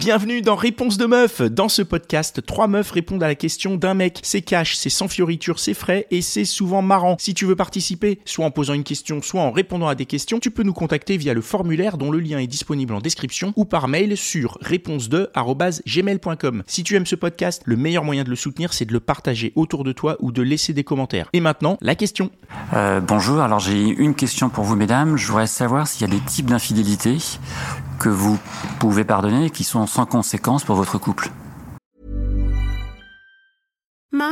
Bienvenue dans Réponse de meuf. Dans ce podcast, trois meufs répondent à la question d'un mec. C'est cash, c'est sans fioriture, c'est frais et c'est souvent marrant. Si tu veux participer, soit en posant une question, soit en répondant à des questions, tu peux nous contacter via le formulaire dont le lien est disponible en description ou par mail sur réponse2@gmail.com. Si tu aimes ce podcast, le meilleur moyen de le soutenir, c'est de le partager autour de toi ou de laisser des commentaires. Et maintenant, la question. Euh, bonjour, alors j'ai une question pour vous mesdames. Je voudrais savoir s'il y a des types d'infidélité que vous pouvez pardonner et qui sont sans conséquence pour votre couple.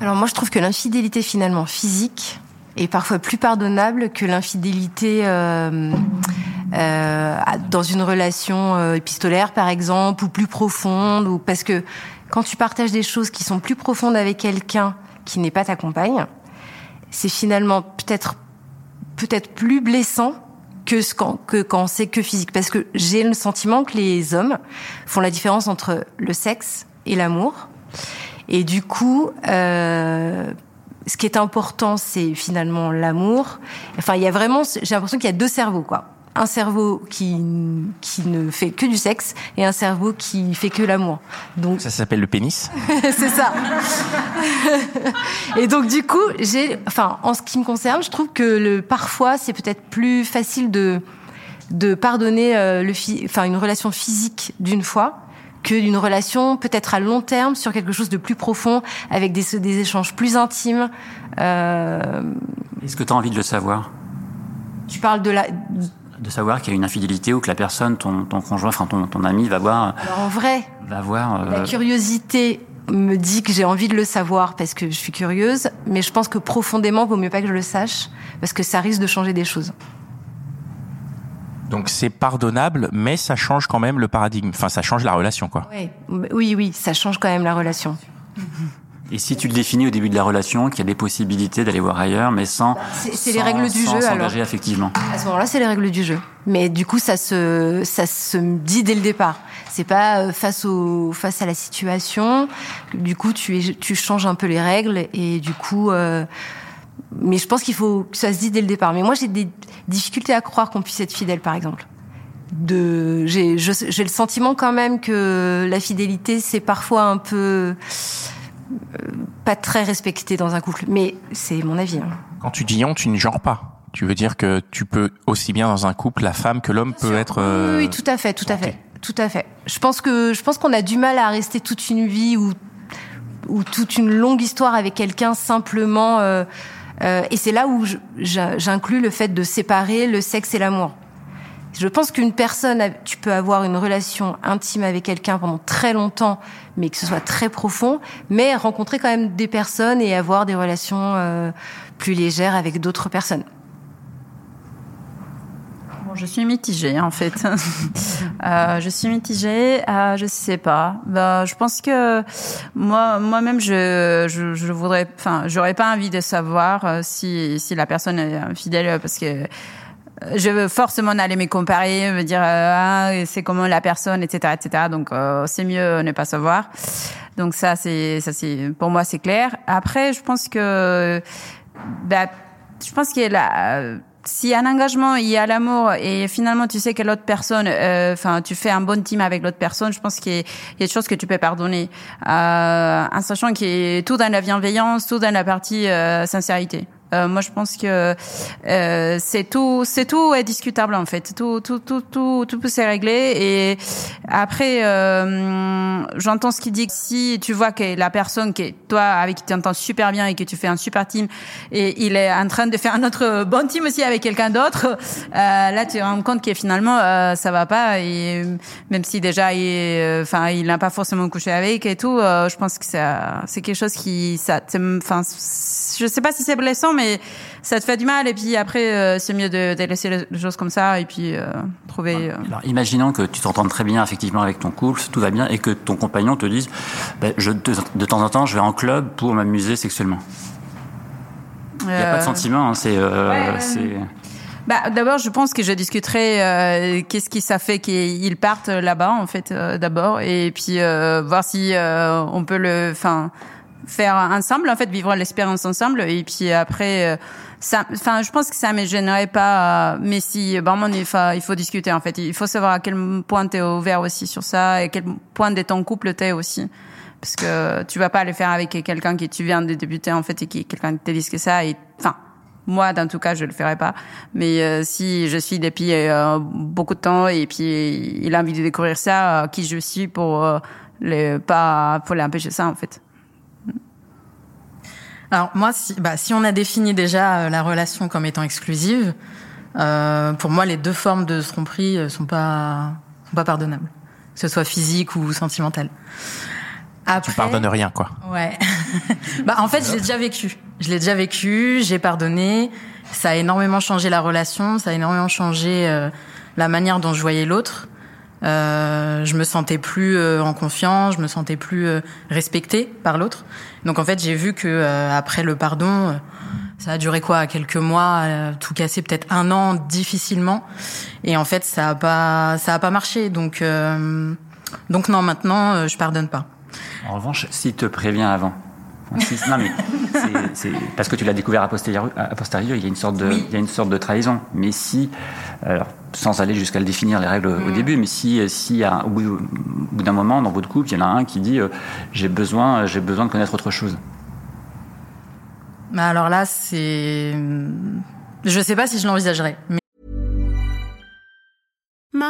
Alors moi je trouve que l'infidélité finalement physique est parfois plus pardonnable que l'infidélité euh, euh, dans une relation euh, épistolaire par exemple ou plus profonde ou parce que quand tu partages des choses qui sont plus profondes avec quelqu'un qui n'est pas ta compagne, c'est finalement peut-être peut-être plus blessant que ce quand, que quand c'est que physique. Parce que j'ai le sentiment que les hommes font la différence entre le sexe et l'amour et du coup, euh, ce qui est important, c'est finalement l'amour. Enfin, il y a vraiment, j'ai l'impression qu'il y a deux cerveaux, quoi. Un cerveau qui qui ne fait que du sexe et un cerveau qui fait que l'amour. Donc ça s'appelle le pénis. c'est ça. et donc du coup, j'ai, enfin, en ce qui me concerne, je trouve que le parfois c'est peut-être plus facile de de pardonner euh, le, enfin, une relation physique d'une fois que d'une relation peut-être à long terme sur quelque chose de plus profond, avec des, des échanges plus intimes. Euh... Est-ce que tu as envie de le savoir? Tu parles de la... De savoir qu'il y a une infidélité ou que la personne, ton, ton conjoint, enfin ton, ton ami va voir... Alors en vrai, va voir, euh... la curiosité me dit que j'ai envie de le savoir parce que je suis curieuse, mais je pense que profondément, vaut mieux pas que je le sache, parce que ça risque de changer des choses. Donc c'est pardonnable, mais ça change quand même le paradigme. Enfin, ça change la relation, quoi. Oui, oui, oui, ça change quand même la relation. Et si tu le définis au début de la relation, qu'il y a des possibilités d'aller voir ailleurs, mais sans c'est les règles du jeu alors. effectivement. À ce moment-là, c'est les règles du jeu. Mais du coup, ça se ça se dit dès le départ. C'est pas euh, face au face à la situation. Du coup, tu es, tu changes un peu les règles et du coup. Euh, mais je pense qu'il faut que ça se dise dès le départ. Mais moi, j'ai des difficultés à croire qu'on puisse être fidèle, par exemple. De, j'ai, j'ai le sentiment quand même que la fidélité, c'est parfois un peu euh, pas très respecté dans un couple. Mais c'est mon avis. Hein. Quand tu dis on, tu ne genres pas. Tu veux dire que tu peux aussi bien dans un couple, la femme que l'homme peut être. Euh... Oui, tout à fait, tout à fait, tout à fait. Je pense que je pense qu'on a du mal à rester toute une vie ou ou toute une longue histoire avec quelqu'un simplement. Euh, euh, et c'est là où j'inclus le fait de séparer le sexe et l'amour. Je pense qu'une personne, tu peux avoir une relation intime avec quelqu'un pendant très longtemps, mais que ce soit très profond, mais rencontrer quand même des personnes et avoir des relations euh, plus légères avec d'autres personnes je suis mitigée en fait. euh, je suis mitigée. Euh, je sais pas. Bah, je pense que moi, moi-même, je, je, je voudrais. Enfin, j'aurais pas envie de savoir euh, si si la personne est fidèle parce que je veux forcément aller me comparer, me dire ah, c'est comment la personne, etc., etc. Donc euh, c'est mieux ne pas savoir. Donc ça c'est ça c'est pour moi c'est clair. Après je pense que bah, je pense a la si un engagement il y a l'amour et finalement tu sais que l'autre personne euh, enfin tu fais un bon team avec l'autre personne je pense qu'il y, a des choses que tu peux pardonner euh, en sachant qu'il y a tout dans la bienveillance tout dans la partie euh, sincérité euh, moi, je pense que euh, c'est tout, c'est tout est discutable en fait. Tout, tout, tout, tout, tout peut se régler. Et après, euh, j'entends ce qu'il dit. Si tu vois que la personne qui toi avec qui tu entends super bien et que tu fais un super team, et il est en train de faire un autre bon team aussi avec quelqu'un d'autre, euh, là tu te rends compte que finalement euh, ça va pas. Et même si déjà, il, enfin, il n'a pas forcément couché avec et tout, je pense que c'est, c'est quelque chose qui, ça, enfin, je sais pas si c'est blessant, ça te fait du mal. Et puis après, euh, c'est mieux de, de, laisser les choses comme ça et puis euh, trouver. Euh... Alors, imaginons que tu t'entendes très bien effectivement avec ton couple, tout va bien, et que ton compagnon te dise, ben, je, de, de, temps en temps, je vais en club pour m'amuser sexuellement. Il n'y a pas de sentiment, hein, c'est. Ouais. Bah, d'abord, je pense que je discuterai euh, qu'est-ce qui ça fait qu'ils partent là-bas en fait euh, d'abord, et puis euh, voir si on peut le, enfin, faire ensemble en fait, vivre l'expérience ensemble, et puis après. ça, enfin, je pense que ça me gênerait pas, mais si vraiment il faut, il faut discuter en fait. Il faut savoir à quel point tu es ouvert aussi sur ça et quel point de ton couple t'es aussi parce que tu vas pas le faire avec quelqu'un qui tu viens de débuter en fait et qui quelqu'un te dit que ça et enfin moi, dans tout cas, je le ferai pas. Mais euh, si je suis depuis euh, beaucoup de temps et puis il a envie de découvrir ça, euh, qui je suis pour euh, les pas pour l'empêcher ça en fait. Alors moi, si, bah, si on a défini déjà la relation comme étant exclusive, pour moi, les deux formes de tromperie sont pas sont pas pardonnables, que ce soit physique ou sentimentale. Après, tu pardonnes rien, quoi. Ouais. bah, en fait, je l'ai déjà vécu. Je l'ai déjà vécu, j'ai pardonné. Ça a énormément changé la relation, ça a énormément changé euh, la manière dont je voyais l'autre. Euh, je me sentais plus euh, en confiance, je me sentais plus euh, respectée par l'autre. Donc en fait, j'ai vu que euh, après le pardon, ça a duré quoi Quelques mois, tout cassé, peut-être un an, difficilement. Et en fait, ça a pas, ça a pas marché. Donc, donc non, maintenant, je pardonne pas. En revanche, s'il te prévient avant, non mais c'est parce que tu l'as découvert a posteriori, a posteriori, il y a une sorte de, oui. il y a une sorte de trahison. Mais si, alors sans aller jusqu'à le définir les règles mmh. au début, mais si, si à, au bout, bout d'un moment dans votre couple, il y en a un qui dit euh, j'ai besoin, j'ai besoin de connaître autre chose. Mais alors là, c'est, je sais pas si je l'envisagerais. Mais...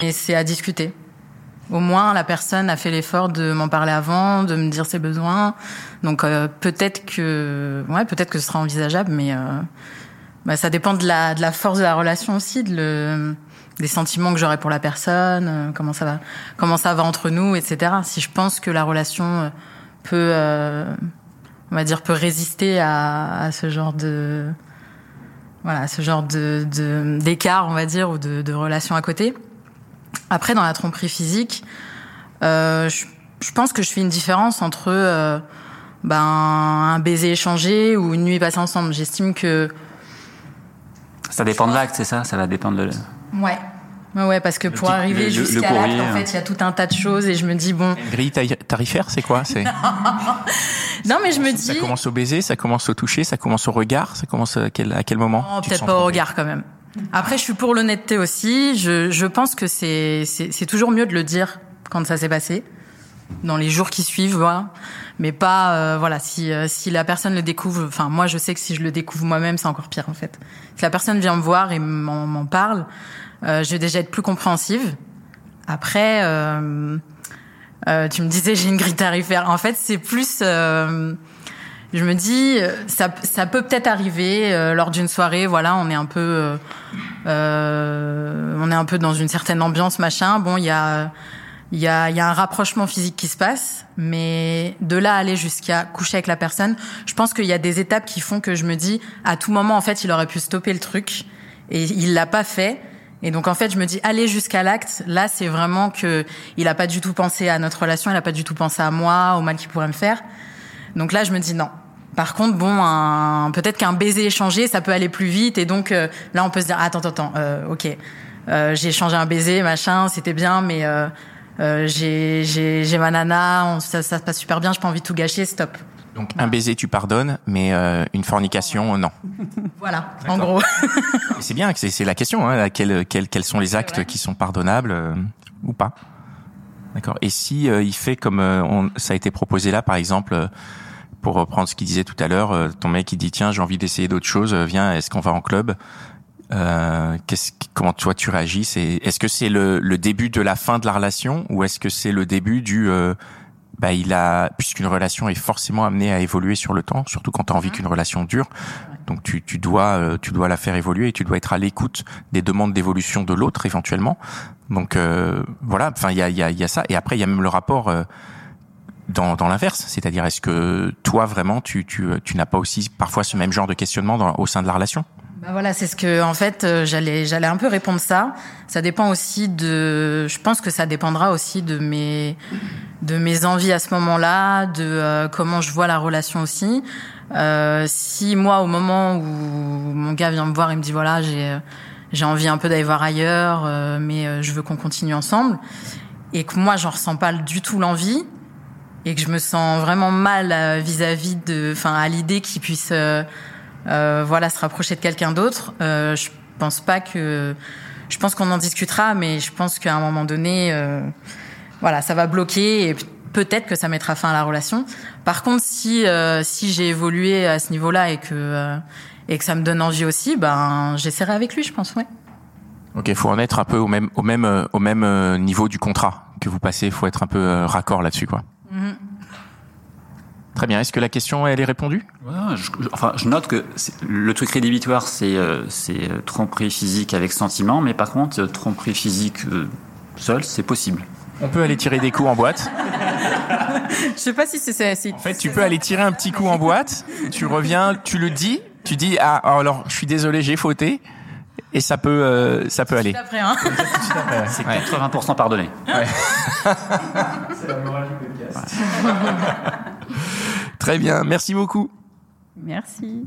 Et c'est à discuter. Au moins, la personne a fait l'effort de m'en parler avant, de me dire ses besoins. Donc euh, peut-être que, ouais, peut-être que ce sera envisageable, mais euh, bah, ça dépend de la, de la force de la relation aussi, de le, des sentiments que j'aurai pour la personne, euh, comment ça va, comment ça va entre nous, etc. Si je pense que la relation peut, euh, on va dire, peut résister à, à ce genre de, voilà, ce genre de d'écart, on va dire, ou de, de relation à côté. Après, dans la tromperie physique, euh, je, je, pense que je fais une différence entre euh, ben, un baiser échangé ou une nuit passée ensemble. J'estime que... Ça dépend de l'acte, c'est ça? Ça va dépendre de... Ouais. Ouais, ouais, parce que le pour petit, arriver jusqu'à l'acte, en fait, il y a tout un tas de choses et je me dis bon. Grille tarifaire, c'est quoi? C'est. non, mais je me dis. Ça commence au baiser, ça commence au toucher, ça commence au regard, ça commence à quel, à quel moment? Oh, Peut-être pas au regard quand même. Après, je suis pour l'honnêteté aussi. Je, je pense que c'est c'est toujours mieux de le dire quand ça s'est passé, dans les jours qui suivent, voilà. Mais pas euh, voilà si euh, si la personne le découvre. Enfin, moi, je sais que si je le découvre moi-même, c'est encore pire en fait. Si la personne vient me voir et m'en parle, euh, je vais déjà être plus compréhensive. Après, euh, euh, tu me disais j'ai une grille tarifaire. En fait, c'est plus je me dis ça, ça peut peut-être arriver euh, lors d'une soirée voilà on est un peu euh, on est un peu dans une certaine ambiance machin bon il y a il y a y a un rapprochement physique qui se passe mais de là à aller jusqu'à coucher avec la personne je pense qu'il y a des étapes qui font que je me dis à tout moment en fait il aurait pu stopper le truc et il l'a pas fait et donc en fait, je me dis aller jusqu'à l'acte. Là, c'est vraiment que il a pas du tout pensé à notre relation, il a pas du tout pensé à moi, au mal qu'il pourrait me faire. Donc là, je me dis non. Par contre, bon, peut-être qu'un baiser échangé, ça peut aller plus vite. Et donc euh, là, on peut se dire attends, attends, attends, euh, ok, euh, j'ai échangé un baiser, machin, c'était bien, mais euh, j'ai j'ai ma nana, on, ça, ça se passe super bien, j'ai pas envie de tout gâcher, stop. Donc un baiser tu pardonnes, mais euh, une fornication non. Voilà, en gros. c'est bien, c'est la question. Hein, quels, quels, quels sont les actes qui sont pardonnables euh, ou pas D'accord. Et si euh, il fait comme on, ça a été proposé là, par exemple, pour reprendre ce qu'il disait tout à l'heure, ton mec il dit tiens j'ai envie d'essayer d'autres choses, viens est-ce qu'on va en club? Euh, qu'est-ce, comment toi tu réagis? C'est, Est-ce que c'est le, le, début de la fin de la relation ou est-ce que c'est le début du euh, bah il a puisqu'une relation est forcément amenée à évoluer sur le temps, surtout quand tu as envie mhm. qu'une relation dure. Donc tu, tu dois euh, tu dois la faire évoluer et tu dois être à l'écoute des demandes d'évolution de l'autre éventuellement. Donc euh, voilà, enfin il y a, y, a, y a ça et après il y a même le rapport euh, dans, dans l'inverse, c'est-à-dire est-ce que toi vraiment tu, tu, tu n'as pas aussi parfois ce même genre de questionnement au sein de la relation? Bah voilà, c'est ce que en fait euh, j'allais j'allais un peu répondre ça. Ça dépend aussi de, je pense que ça dépendra aussi de mes de mes envies à ce moment-là, de euh, comment je vois la relation aussi. Euh, si moi au moment où mon gars vient me voir, il me dit voilà j'ai j'ai envie un peu d'aller voir ailleurs, euh, mais je veux qu'on continue ensemble, et que moi j'en ressens pas du tout l'envie, et que je me sens vraiment mal vis-à-vis de, enfin à l'idée qu'il puisse euh, voilà, se rapprocher de quelqu'un d'autre. Euh, je pense pas que, je pense qu'on en discutera, mais je pense qu'à un moment donné, euh, voilà, ça va bloquer et peut-être que ça mettra fin à la relation. Par contre, si si j'ai évolué à ce niveau-là et que et que ça me donne envie aussi, ben j'essaierai avec lui, je pense, ouais. Ok, faut en être un peu au même au même au même niveau du contrat que vous passez. Il faut être un peu raccord là-dessus, quoi. Mm-hmm. Très bien. Est-ce que la question elle est répondue? Je, Enfin, je note que le truc rédhibitoire, c'est euh, c'est euh, tromperie physique avec sentiment, mais par contre, euh, tromperie physique seule, c'est possible. On peut aller tirer des coups en boîte. je sais pas si c'est. En fait, tu peux aller tirer un petit coup en boîte. Tu reviens, tu le dis, tu dis ah alors je suis désolé, j'ai fauté. Et ça peut, ça peut aller. Hein. C'est 80% pardonné. Ouais. c'est la morale du podcast. Très bien, merci beaucoup. Merci.